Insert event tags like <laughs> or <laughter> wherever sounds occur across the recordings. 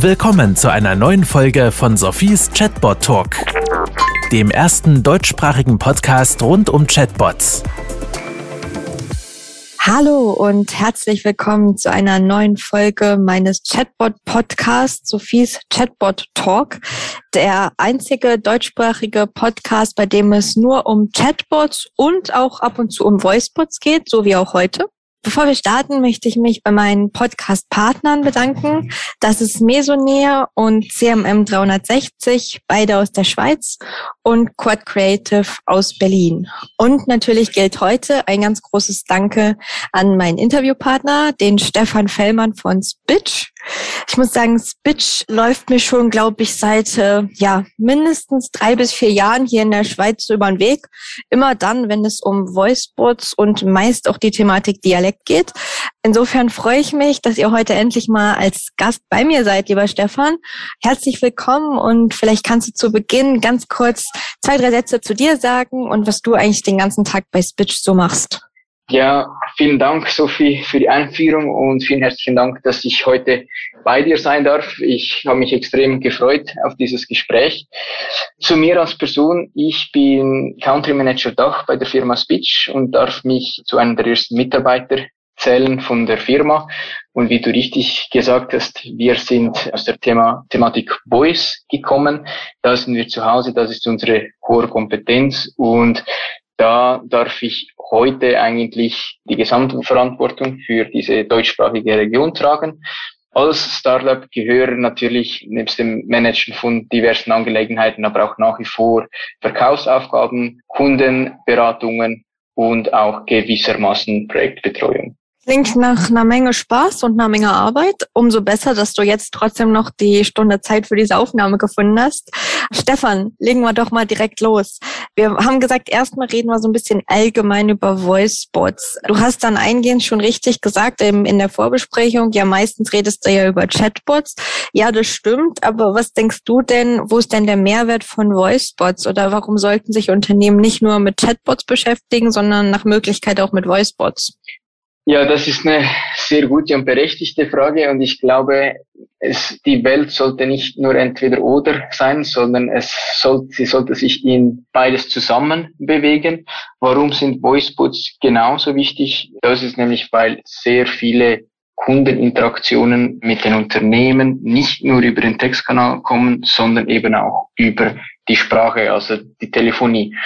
Willkommen zu einer neuen Folge von Sophies Chatbot Talk, dem ersten deutschsprachigen Podcast rund um Chatbots. Hallo und herzlich willkommen zu einer neuen Folge meines Chatbot-Podcasts, Sophies Chatbot Talk, der einzige deutschsprachige Podcast, bei dem es nur um Chatbots und auch ab und zu um Voicebots geht, so wie auch heute. Bevor wir starten, möchte ich mich bei meinen Podcast-Partnern bedanken. Das ist Mesoneer und CMM 360, beide aus der Schweiz und Quad Creative aus Berlin. Und natürlich gilt heute ein ganz großes Danke an meinen Interviewpartner, den Stefan Fellmann von Spitch. Ich muss sagen, Spitch läuft mir schon, glaube ich, seit äh, ja mindestens drei bis vier Jahren hier in der Schweiz über den Weg. Immer dann, wenn es um Voicebots und meist auch die Thematik Dialekt geht. Insofern freue ich mich, dass ihr heute endlich mal als Gast bei mir seid, lieber Stefan. Herzlich willkommen und vielleicht kannst du zu Beginn ganz kurz zwei, drei Sätze zu dir sagen und was du eigentlich den ganzen Tag bei Spitch so machst. Ja, vielen Dank, Sophie, für die Einführung und vielen herzlichen Dank, dass ich heute bei dir sein darf. Ich habe mich extrem gefreut auf dieses Gespräch. Zu mir als Person, ich bin Country Manager Dach bei der Firma Speech und darf mich zu einem der ersten Mitarbeiter zählen von der Firma. Und wie du richtig gesagt hast, wir sind aus der Thema, Thematik Voice gekommen. Da sind wir zu Hause, das ist unsere hohe Kompetenz und da darf ich heute eigentlich die gesamte Verantwortung für diese deutschsprachige Region tragen. Als Startup gehören natürlich nebst dem Managen von diversen Angelegenheiten, aber auch nach wie vor Verkaufsaufgaben, Kundenberatungen und auch gewissermaßen Projektbetreuung. Klingt nach einer Menge Spaß und einer Menge Arbeit. Umso besser, dass du jetzt trotzdem noch die Stunde Zeit für diese Aufnahme gefunden hast. Stefan, legen wir doch mal direkt los. Wir haben gesagt, erstmal reden wir so ein bisschen allgemein über Voice-Bots. Du hast dann eingehend schon richtig gesagt in der Vorbesprechung, ja meistens redest du ja über Chatbots. Ja, das stimmt. Aber was denkst du denn, wo ist denn der Mehrwert von Voice-Bots? Oder warum sollten sich Unternehmen nicht nur mit Chatbots beschäftigen, sondern nach Möglichkeit auch mit Voice-Bots? Ja, das ist eine sehr gute und berechtigte Frage und ich glaube, es, die Welt sollte nicht nur entweder oder sein, sondern es sollte, sie sollte sich in beides zusammen bewegen. Warum sind Voicebots genauso wichtig? Das ist nämlich, weil sehr viele Kundeninteraktionen mit den Unternehmen nicht nur über den Textkanal kommen, sondern eben auch über die Sprache, also die Telefonie.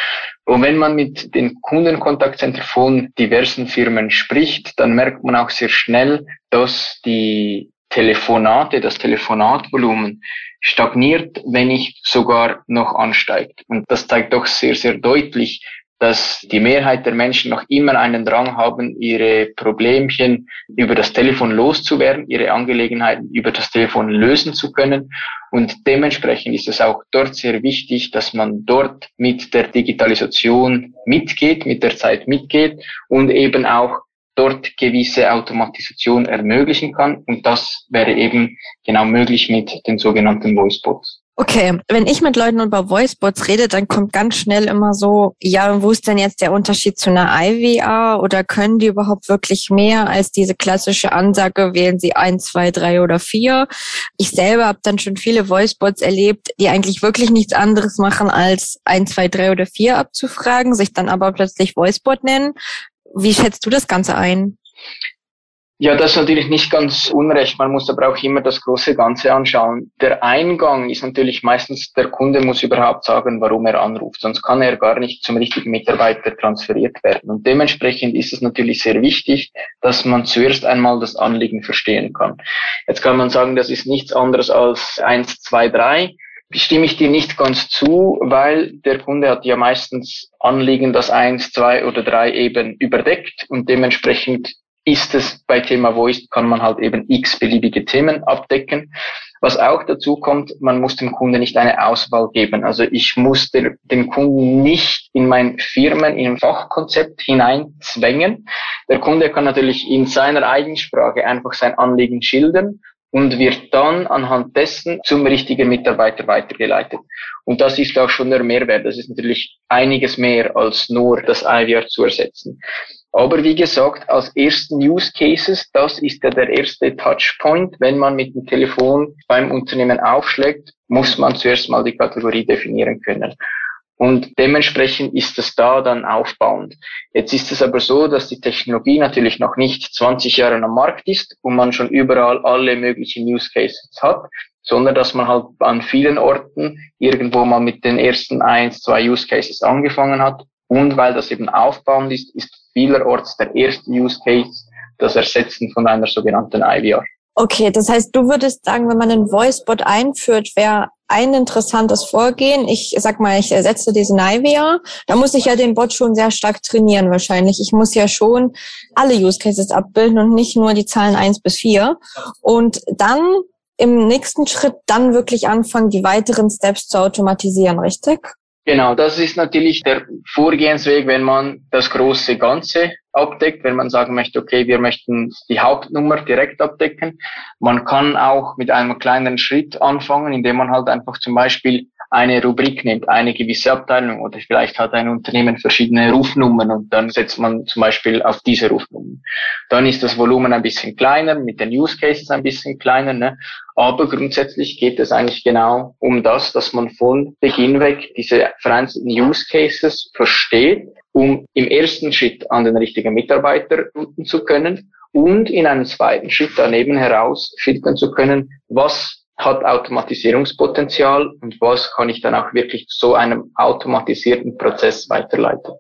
Und wenn man mit den Kundenkontaktzentren von diversen Firmen spricht, dann merkt man auch sehr schnell, dass die Telefonate, das Telefonatvolumen stagniert, wenn nicht sogar noch ansteigt. Und das zeigt doch sehr, sehr deutlich, dass die Mehrheit der Menschen noch immer einen Drang haben, ihre Problemchen über das Telefon loszuwerden, ihre Angelegenheiten über das Telefon lösen zu können. Und dementsprechend ist es auch dort sehr wichtig, dass man dort mit der Digitalisation mitgeht, mit der Zeit mitgeht und eben auch dort gewisse Automatisation ermöglichen kann. Und das wäre eben genau möglich mit den sogenannten Voicebots. Okay, wenn ich mit Leuten über Voicebots rede, dann kommt ganz schnell immer so, ja, wo ist denn jetzt der Unterschied zu einer IVR oder können die überhaupt wirklich mehr als diese klassische Ansage, wählen sie eins, zwei, drei oder vier? Ich selber habe dann schon viele Voicebots erlebt, die eigentlich wirklich nichts anderes machen, als eins, zwei, drei oder vier abzufragen, sich dann aber plötzlich Voicebot nennen. Wie schätzt du das Ganze ein? Ja, das ist natürlich nicht ganz unrecht. Man muss aber auch immer das große Ganze anschauen. Der Eingang ist natürlich meistens, der Kunde muss überhaupt sagen, warum er anruft. Sonst kann er gar nicht zum richtigen Mitarbeiter transferiert werden. Und dementsprechend ist es natürlich sehr wichtig, dass man zuerst einmal das Anliegen verstehen kann. Jetzt kann man sagen, das ist nichts anderes als eins, zwei, drei stimme ich dir nicht ganz zu, weil der Kunde hat ja meistens Anliegen, das eins, zwei oder drei eben überdeckt und dementsprechend ist es bei Thema Voice, kann man halt eben x beliebige Themen abdecken. Was auch dazu kommt, man muss dem Kunden nicht eine Auswahl geben. Also ich muss den, den Kunden nicht in mein Firmen, in ein Fachkonzept hineinzwängen. Der Kunde kann natürlich in seiner Eigensprache einfach sein Anliegen schildern und wird dann anhand dessen zum richtigen Mitarbeiter weitergeleitet. Und das ist auch schon der Mehrwert. Das ist natürlich einiges mehr als nur das IVR zu ersetzen. Aber wie gesagt, als ersten Use Cases, das ist ja der erste Touchpoint. Wenn man mit dem Telefon beim Unternehmen aufschlägt, muss man zuerst mal die Kategorie definieren können. Und dementsprechend ist es da dann aufbauend. Jetzt ist es aber so, dass die Technologie natürlich noch nicht 20 Jahre am Markt ist und man schon überall alle möglichen Use Cases hat, sondern dass man halt an vielen Orten irgendwo mal mit den ersten eins, zwei Use Cases angefangen hat. Und weil das eben aufbauend ist, ist vielerorts der erste Use Case das Ersetzen von einer sogenannten IVR. Okay, das heißt, du würdest sagen, wenn man einen Voicebot einführt, wäre ein interessantes Vorgehen. Ich sag mal, ich ersetze diesen IVR. Da muss ich ja den Bot schon sehr stark trainieren wahrscheinlich. Ich muss ja schon alle Use Cases abbilden und nicht nur die Zahlen eins bis vier. Und dann im nächsten Schritt dann wirklich anfangen, die weiteren Steps zu automatisieren, richtig? Genau, das ist natürlich der Vorgehensweg, wenn man das große Ganze abdeckt, wenn man sagen möchte, okay, wir möchten die Hauptnummer direkt abdecken. Man kann auch mit einem kleineren Schritt anfangen, indem man halt einfach zum Beispiel eine Rubrik nimmt, eine gewisse Abteilung oder vielleicht hat ein Unternehmen verschiedene Rufnummern und dann setzt man zum Beispiel auf diese Rufnummern. Dann ist das Volumen ein bisschen kleiner, mit den Use Cases ein bisschen kleiner, ne? aber grundsätzlich geht es eigentlich genau um das, dass man von Beginn weg diese vereinzelten Use Cases versteht, um im ersten Schritt an den richtigen Mitarbeiter routen zu können und in einem zweiten Schritt daneben heraus filtern zu können, was hat Automatisierungspotenzial und was kann ich dann auch wirklich so einem automatisierten Prozess weiterleiten.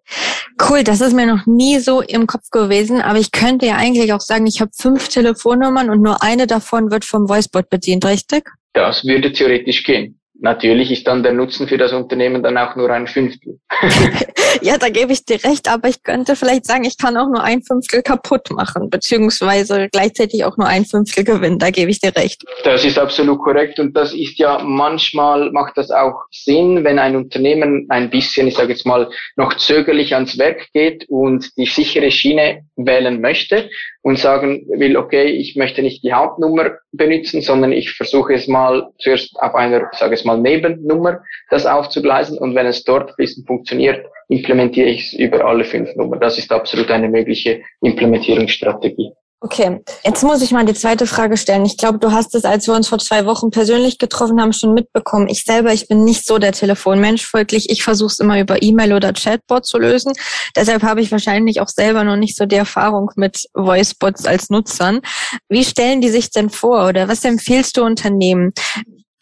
Cool, das ist mir noch nie so im Kopf gewesen, aber ich könnte ja eigentlich auch sagen, ich habe fünf Telefonnummern und nur eine davon wird vom Voicebot bedient, richtig? Das würde theoretisch gehen. Natürlich ist dann der Nutzen für das Unternehmen dann auch nur ein Fünftel. <laughs> ja, da gebe ich dir recht, aber ich könnte vielleicht sagen, ich kann auch nur ein Fünftel kaputt machen, beziehungsweise gleichzeitig auch nur ein Fünftel gewinnen. Da gebe ich dir recht. Das ist absolut korrekt und das ist ja manchmal macht das auch Sinn, wenn ein Unternehmen ein bisschen, ich sage jetzt mal, noch zögerlich ans Werk geht und die sichere Schiene wählen möchte und sagen will, okay, ich möchte nicht die Hauptnummer benutzen, sondern ich versuche es mal zuerst auf einer, sage es mal, Nebennummer das aufzugleisen und wenn es dort fließend funktioniert, implementiere ich es über alle fünf Nummern. Das ist absolut eine mögliche Implementierungsstrategie. Okay, jetzt muss ich mal die zweite Frage stellen. Ich glaube, du hast es, als wir uns vor zwei Wochen persönlich getroffen haben, schon mitbekommen. Ich selber, ich bin nicht so der Telefonmensch. Folglich, ich versuche es immer über E-Mail oder Chatbot zu lösen. Deshalb habe ich wahrscheinlich auch selber noch nicht so die Erfahrung mit Voicebots als Nutzern. Wie stellen die sich denn vor oder was empfiehlst du Unternehmen?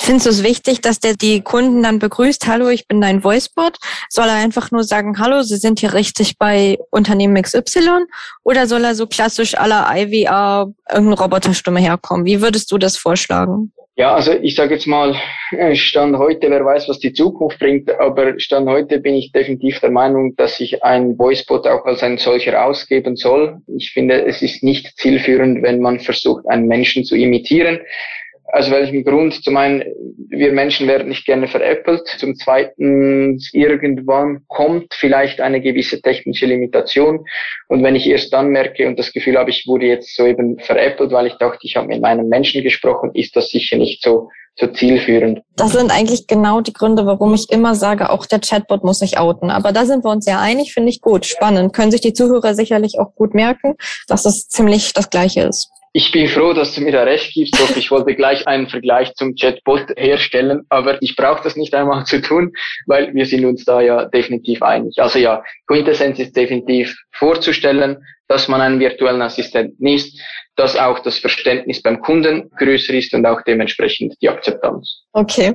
Findest du es wichtig, dass der die Kunden dann begrüßt, hallo, ich bin dein Voicebot? Soll er einfach nur sagen, hallo, Sie sind hier richtig bei Unternehmen XY? Oder soll er so klassisch aller IVR irgendeine Roboterstimme herkommen? Wie würdest du das vorschlagen? Ja, also ich sage jetzt mal, äh, Stand heute, wer weiß, was die Zukunft bringt, aber Stand heute bin ich definitiv der Meinung, dass sich ein Voicebot auch als ein solcher ausgeben soll. Ich finde, es ist nicht zielführend, wenn man versucht, einen Menschen zu imitieren. Aus welchem Grund? Zum einen, wir Menschen werden nicht gerne veräppelt. Zum zweiten, irgendwann kommt vielleicht eine gewisse technische Limitation. Und wenn ich erst dann merke und das Gefühl habe, ich wurde jetzt so eben veräppelt, weil ich dachte, ich habe mit meinem Menschen gesprochen, ist das sicher nicht so so zielführend. Das sind eigentlich genau die Gründe, warum ich immer sage, auch der Chatbot muss sich outen. Aber da sind wir uns ja einig, finde ich gut, spannend. Können sich die Zuhörer sicherlich auch gut merken, dass es ziemlich das Gleiche ist. Ich bin froh, dass du mir da recht gibst. Doch ich wollte gleich einen Vergleich zum Chatbot herstellen, aber ich brauche das nicht einmal zu tun, weil wir sind uns da ja definitiv einig. Also ja, Quintessenz ist definitiv vorzustellen, dass man einen virtuellen Assistenten ist, dass auch das Verständnis beim Kunden größer ist und auch dementsprechend die Akzeptanz. Okay.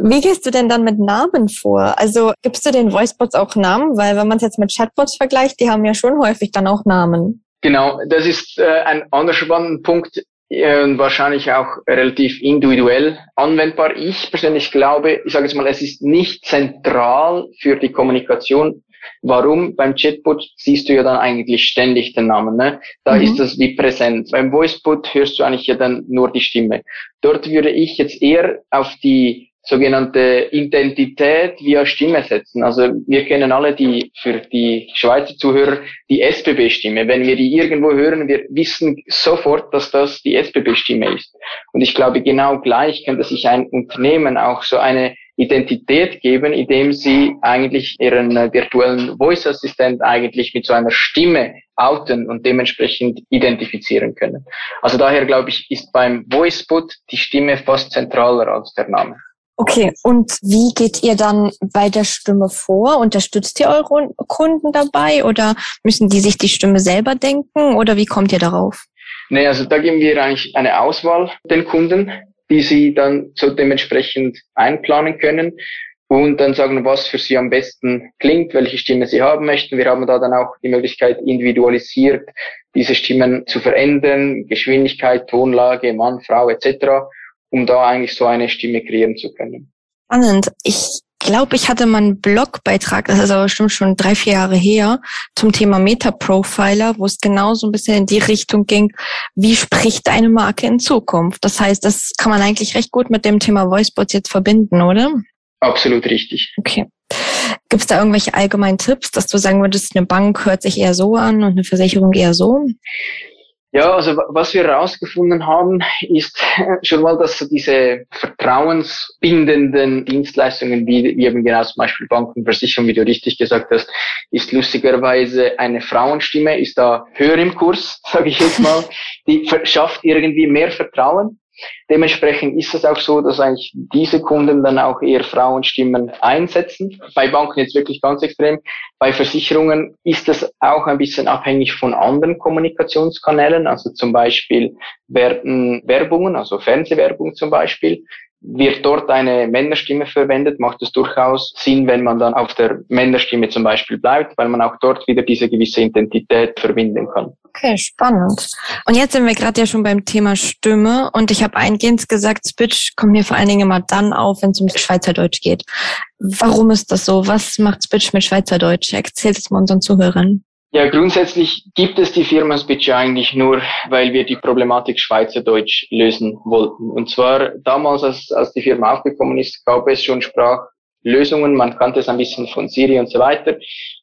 Wie gehst du denn dann mit Namen vor? Also gibst du den Voicebots auch Namen? Weil wenn man es jetzt mit Chatbots vergleicht, die haben ja schon häufig dann auch Namen. Genau, das ist äh, ein anderer spannender Punkt äh, wahrscheinlich auch relativ individuell anwendbar. Ich persönlich glaube, ich sage jetzt mal, es ist nicht zentral für die Kommunikation. Warum? Beim Chatbot siehst du ja dann eigentlich ständig den Namen. Ne? Da mhm. ist das wie präsent. Beim Voicebot hörst du eigentlich ja dann nur die Stimme. Dort würde ich jetzt eher auf die sogenannte Identität via Stimme setzen. Also wir kennen alle die, für die Schweizer Zuhörer, die SBB-Stimme. Wenn wir die irgendwo hören, wir wissen sofort, dass das die SBB-Stimme ist. Und ich glaube, genau gleich könnte sich ein Unternehmen auch so eine Identität geben, indem sie eigentlich ihren äh, virtuellen Voice-Assistent eigentlich mit so einer Stimme outen und dementsprechend identifizieren können. Also daher glaube ich, ist beim Voicebot die Stimme fast zentraler als der Name. Okay, und wie geht ihr dann bei der Stimme vor? Unterstützt ihr eure Kunden dabei oder müssen die sich die Stimme selber denken oder wie kommt ihr darauf? Nee, also da geben wir eigentlich eine Auswahl den Kunden, die sie dann so dementsprechend einplanen können und dann sagen, was für sie am besten klingt, welche Stimme sie haben möchten. Wir haben da dann auch die Möglichkeit, individualisiert diese Stimmen zu verändern, Geschwindigkeit, Tonlage, Mann, Frau etc um da eigentlich so eine Stimme kreieren zu können. Spannend. Ich glaube, ich hatte mal einen Blogbeitrag, das ist aber bestimmt schon drei, vier Jahre her, zum Thema Meta-Profiler, wo es genau so ein bisschen in die Richtung ging, wie spricht eine Marke in Zukunft? Das heißt, das kann man eigentlich recht gut mit dem Thema Voicebots jetzt verbinden, oder? Absolut richtig. Okay. Gibt es da irgendwelche allgemeinen Tipps, dass du sagen würdest, eine Bank hört sich eher so an und eine Versicherung eher so? Ja, also was wir herausgefunden haben, ist <laughs> schon mal, dass so diese vertrauensbindenden Dienstleistungen, wie, wie eben genau zum Beispiel Banken, Versicherung, wie du richtig gesagt hast, ist lustigerweise eine Frauenstimme, ist da höher im Kurs, <laughs> sage ich jetzt mal, die schafft irgendwie mehr Vertrauen Dementsprechend ist es auch so, dass eigentlich diese Kunden dann auch eher Frauenstimmen einsetzen. Bei Banken jetzt wirklich ganz extrem. Bei Versicherungen ist es auch ein bisschen abhängig von anderen Kommunikationskanälen. Also zum Beispiel werden Werbungen, also Fernsehwerbung zum Beispiel, wird dort eine Männerstimme verwendet, macht es durchaus Sinn, wenn man dann auf der Männerstimme zum Beispiel bleibt, weil man auch dort wieder diese gewisse Identität verbinden kann. Okay, spannend. Und jetzt sind wir gerade ja schon beim Thema Stimme und ich habe eingehend gesagt, Spitch kommt mir vor allen Dingen immer dann auf, wenn es um Schweizerdeutsch geht. Warum ist das so? Was macht Spitch mit Schweizerdeutsch? Erzählt es mal unseren Zuhörern. Ja, grundsätzlich gibt es die Firma Spitch eigentlich nur, weil wir die Problematik Schweizerdeutsch lösen wollten. Und zwar damals, als, als die Firma aufgekommen ist, gab es schon Sprachlösungen. Man kannte es ein bisschen von Siri und so weiter.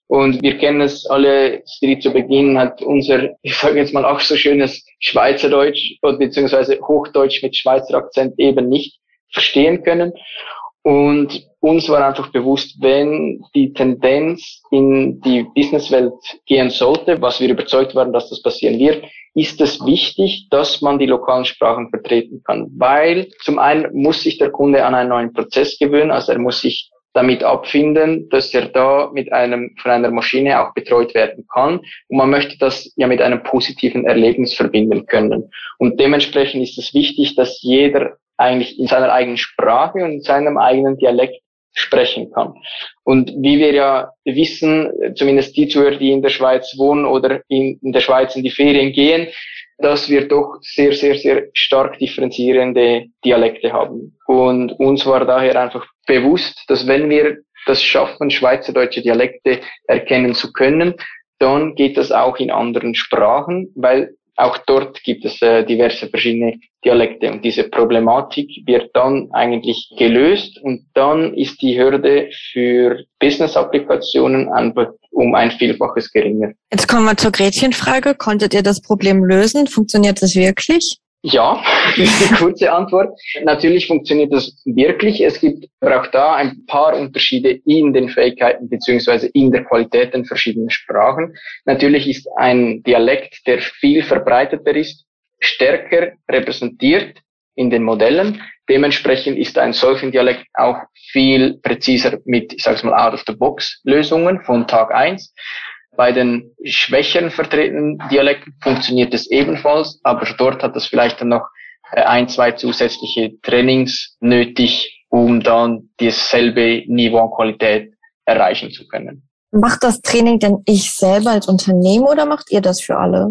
Und wir kennen es alle, Siri zu Beginn hat unser, ich sage jetzt mal auch so schönes Schweizerdeutsch oder beziehungsweise Hochdeutsch mit Schweizer Akzent eben nicht verstehen können. Und uns war einfach bewusst, wenn die Tendenz in die Businesswelt gehen sollte, was wir überzeugt waren, dass das passieren wird, ist es wichtig, dass man die lokalen Sprachen vertreten kann. Weil zum einen muss sich der Kunde an einen neuen Prozess gewöhnen, also er muss sich damit abfinden, dass er da mit einem, von einer Maschine auch betreut werden kann. Und man möchte das ja mit einem positiven Erlebnis verbinden können. Und dementsprechend ist es wichtig, dass jeder eigentlich in seiner eigenen Sprache und in seinem eigenen Dialekt sprechen kann. Und wie wir ja wissen, zumindest die Zuhörer, die in der Schweiz wohnen oder in, in der Schweiz in die Ferien gehen, dass wir doch sehr, sehr, sehr stark differenzierende Dialekte haben. Und uns war daher einfach bewusst, dass wenn wir das schaffen, schweizerdeutsche Dialekte erkennen zu können, dann geht das auch in anderen Sprachen, weil auch dort gibt es äh, diverse verschiedene Dialekte und diese Problematik wird dann eigentlich gelöst und dann ist die Hürde für Business-Applikationen um ein Vielfaches geringer. Jetzt kommen wir zur Gretchenfrage. Konntet ihr das Problem lösen? Funktioniert das wirklich? Ja, <laughs> kurze Antwort. Natürlich funktioniert das wirklich. Es gibt auch da ein paar Unterschiede in den Fähigkeiten beziehungsweise in der Qualität in verschiedenen Sprachen. Natürlich ist ein Dialekt, der viel verbreiteter ist, stärker repräsentiert in den Modellen. Dementsprechend ist ein solchen Dialekt auch viel präziser mit, ich sage mal, Out-of-the-Box-Lösungen von Tag eins. Bei den schwächeren vertretenen Dialekten funktioniert es ebenfalls, aber dort hat es vielleicht dann noch äh, ein, zwei zusätzliche Trainings nötig, um dann dasselbe Niveau an Qualität erreichen zu können. Macht das Training denn ich selber als Unternehmen oder macht ihr das für alle?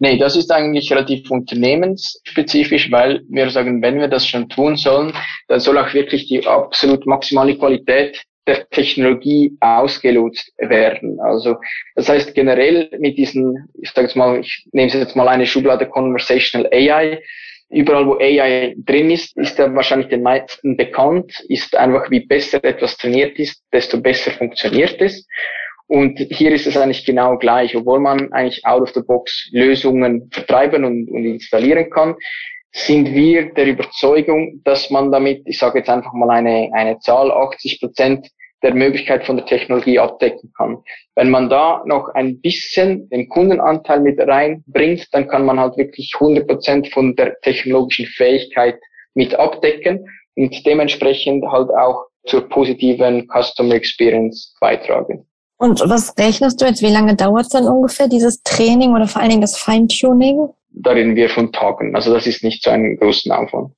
Nee, das ist eigentlich relativ unternehmensspezifisch, weil wir sagen, wenn wir das schon tun sollen, dann soll auch wirklich die absolut maximale Qualität der Technologie ausgelotst werden. Also das heißt generell mit diesen, ich sage jetzt mal, ich nehme jetzt mal eine Schublade Conversational AI. Überall, wo AI drin ist, ist er wahrscheinlich den meisten bekannt, ist einfach, wie besser etwas trainiert ist, desto besser funktioniert es. Und hier ist es eigentlich genau gleich, obwohl man eigentlich out of the box Lösungen vertreiben und, und installieren kann, sind wir der Überzeugung, dass man damit, ich sage jetzt einfach mal eine, eine Zahl, 80 Prozent der Möglichkeit von der Technologie abdecken kann. Wenn man da noch ein bisschen den Kundenanteil mit reinbringt, dann kann man halt wirklich 100 Prozent von der technologischen Fähigkeit mit abdecken und dementsprechend halt auch zur positiven Customer Experience beitragen. Und was rechnest du jetzt? Wie lange dauert es dann ungefähr, dieses Training oder vor allen Dingen das Feintuning? Da reden wir von Tagen. Also das ist nicht so ein großen Aufwand.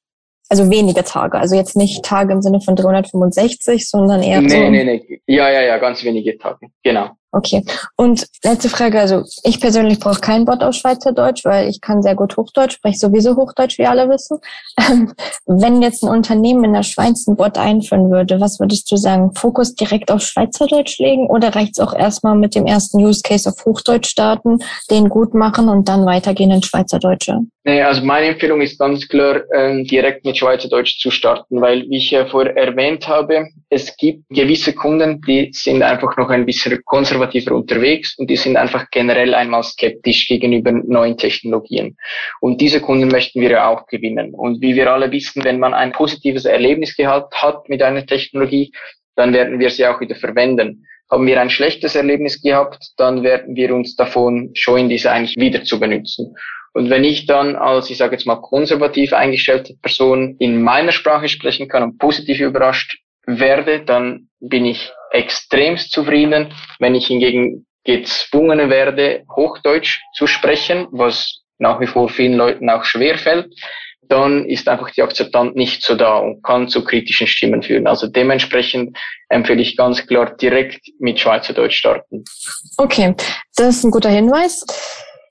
Also wenige Tage. Also jetzt nicht Tage im Sinne von 365, sondern eher nee, so. Nee, nee, nee. Ja, ja, ja, ganz wenige Tage. Genau. Okay. Und letzte Frage, also ich persönlich brauche keinen Bot auf Schweizerdeutsch, weil ich kann sehr gut Hochdeutsch, spreche sowieso Hochdeutsch, wie alle wissen. <laughs> Wenn jetzt ein Unternehmen in der Schweiz einen Bot einführen würde, was würdest du sagen? Fokus direkt auf Schweizerdeutsch legen oder reicht es auch erstmal mit dem ersten Use Case auf Hochdeutsch starten, den gut machen und dann weitergehen in Schweizerdeutsche? Nee, also meine Empfehlung ist ganz klar, ähm, direkt mit Schweizerdeutsch zu starten, weil, wie ich ja vorher erwähnt habe, es gibt gewisse Kunden, die sind einfach noch ein bisschen konservativer unterwegs und die sind einfach generell einmal skeptisch gegenüber neuen Technologien. Und diese Kunden möchten wir ja auch gewinnen. Und wie wir alle wissen, wenn man ein positives Erlebnis gehabt hat mit einer Technologie, dann werden wir sie auch wieder verwenden. Haben wir ein schlechtes Erlebnis gehabt, dann werden wir uns davon scheuen, diese eigentlich wieder zu benutzen. Und wenn ich dann als, ich sage jetzt mal, konservativ eingestellte Person in meiner Sprache sprechen kann und positiv überrascht werde, dann bin ich extremst zufrieden. Wenn ich hingegen gezwungen werde, Hochdeutsch zu sprechen, was nach wie vor vielen Leuten auch schwer fällt, dann ist einfach die Akzeptanz nicht so da und kann zu kritischen Stimmen führen. Also dementsprechend empfehle ich ganz klar direkt mit Schweizerdeutsch starten. Okay, das ist ein guter Hinweis.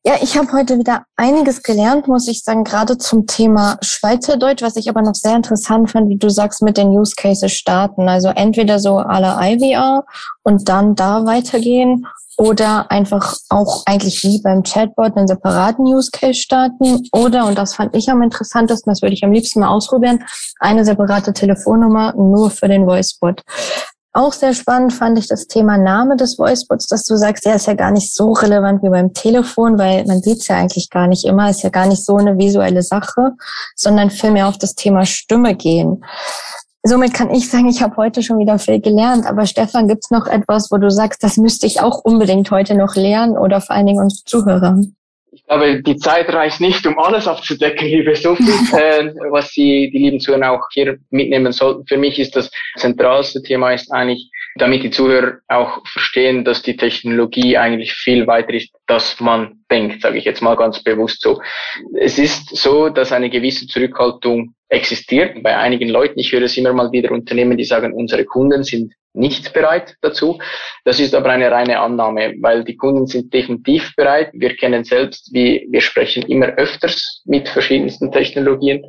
Ja, ich habe heute wieder einiges gelernt, muss ich sagen, gerade zum Thema Schweizerdeutsch, was ich aber noch sehr interessant fand, wie du sagst, mit den Use Cases starten. Also entweder so la IVR und dann da weitergehen oder einfach auch eigentlich wie beim Chatbot einen separaten Use Case starten oder, und das fand ich am interessantesten, das würde ich am liebsten mal ausprobieren, eine separate Telefonnummer nur für den Voicebot. Auch sehr spannend fand ich das Thema Name des Voicebots, dass du sagst, der ist ja gar nicht so relevant wie beim Telefon, weil man sieht es ja eigentlich gar nicht immer, ist ja gar nicht so eine visuelle Sache, sondern vielmehr auf das Thema Stimme gehen. Somit kann ich sagen, ich habe heute schon wieder viel gelernt. Aber Stefan, gibt's noch etwas, wo du sagst, das müsste ich auch unbedingt heute noch lernen oder vor allen Dingen uns Zuhörer? Ich glaube, die Zeit reicht nicht, um alles abzudecken, liebe Sophie, <laughs> äh, was Sie, die lieben Zuhörer auch hier mitnehmen sollten. Für mich ist das zentralste Thema ist eigentlich, damit die Zuhörer auch verstehen, dass die Technologie eigentlich viel weiter ist, dass man denkt, sage ich jetzt mal ganz bewusst so. Es ist so, dass eine gewisse Zurückhaltung existiert bei einigen Leuten. Ich höre es immer mal wieder Unternehmen, die sagen, unsere Kunden sind nicht bereit dazu. Das ist aber eine reine Annahme, weil die Kunden sind definitiv bereit. Wir kennen selbst, wie wir sprechen immer öfters mit verschiedensten Technologien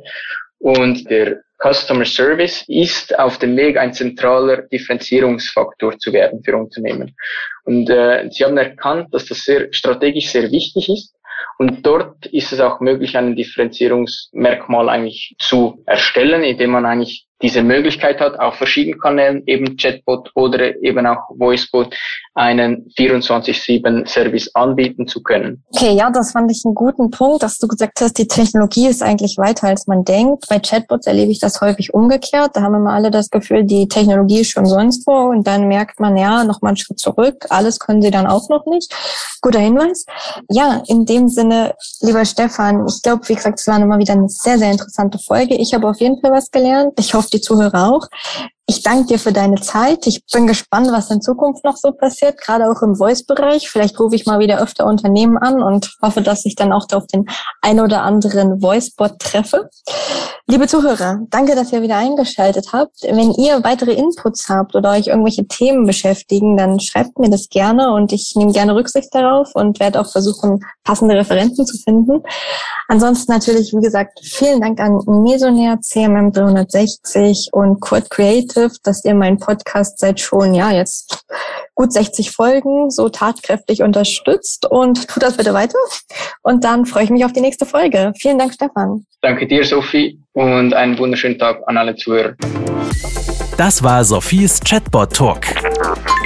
und der Customer Service ist auf dem Weg, ein zentraler Differenzierungsfaktor zu werden für Unternehmen. Und äh, sie haben erkannt, dass das sehr strategisch sehr wichtig ist und dort ist es auch möglich, ein Differenzierungsmerkmal eigentlich zu erstellen, indem man eigentlich diese Möglichkeit hat, auf verschiedenen Kanälen, eben Chatbot oder eben auch Voicebot, einen 24-7-Service anbieten zu können. Okay, ja, das fand ich einen guten Punkt, dass du gesagt hast, die Technologie ist eigentlich weiter, als man denkt. Bei Chatbots erlebe ich das häufig umgekehrt. Da haben immer alle das Gefühl, die Technologie ist schon sonst wo und dann merkt man, ja, noch mal einen Schritt zurück. Alles können sie dann auch noch nicht. Guter Hinweis. Ja, in dem Sinne, lieber Stefan, ich glaube, wie gesagt, es war immer wieder eine sehr, sehr interessante Folge. Ich habe auf jeden Fall was gelernt. Ich hoffe, die Zuhörer auch. Ich danke dir für deine Zeit. Ich bin gespannt, was in Zukunft noch so passiert, gerade auch im Voice-Bereich. Vielleicht rufe ich mal wieder öfter Unternehmen an und hoffe, dass ich dann auch auf den ein oder anderen Voice-Bot treffe. Liebe Zuhörer, danke, dass ihr wieder eingeschaltet habt. Wenn ihr weitere Inputs habt oder euch irgendwelche Themen beschäftigen, dann schreibt mir das gerne und ich nehme gerne Rücksicht darauf und werde auch versuchen, passende Referenten zu finden. Ansonsten natürlich, wie gesagt, vielen Dank an Mesonair, CMM 360 und Kurt Creative, dass ihr meinen Podcast seit schon, ja, jetzt gut 60 Folgen so tatkräftig unterstützt und tut das bitte weiter. Und dann freue ich mich auf die nächste Folge. Vielen Dank, Stefan. Danke dir, Sophie, und einen wunderschönen Tag an alle Zuhörer. Das war Sophies Chatbot Talk.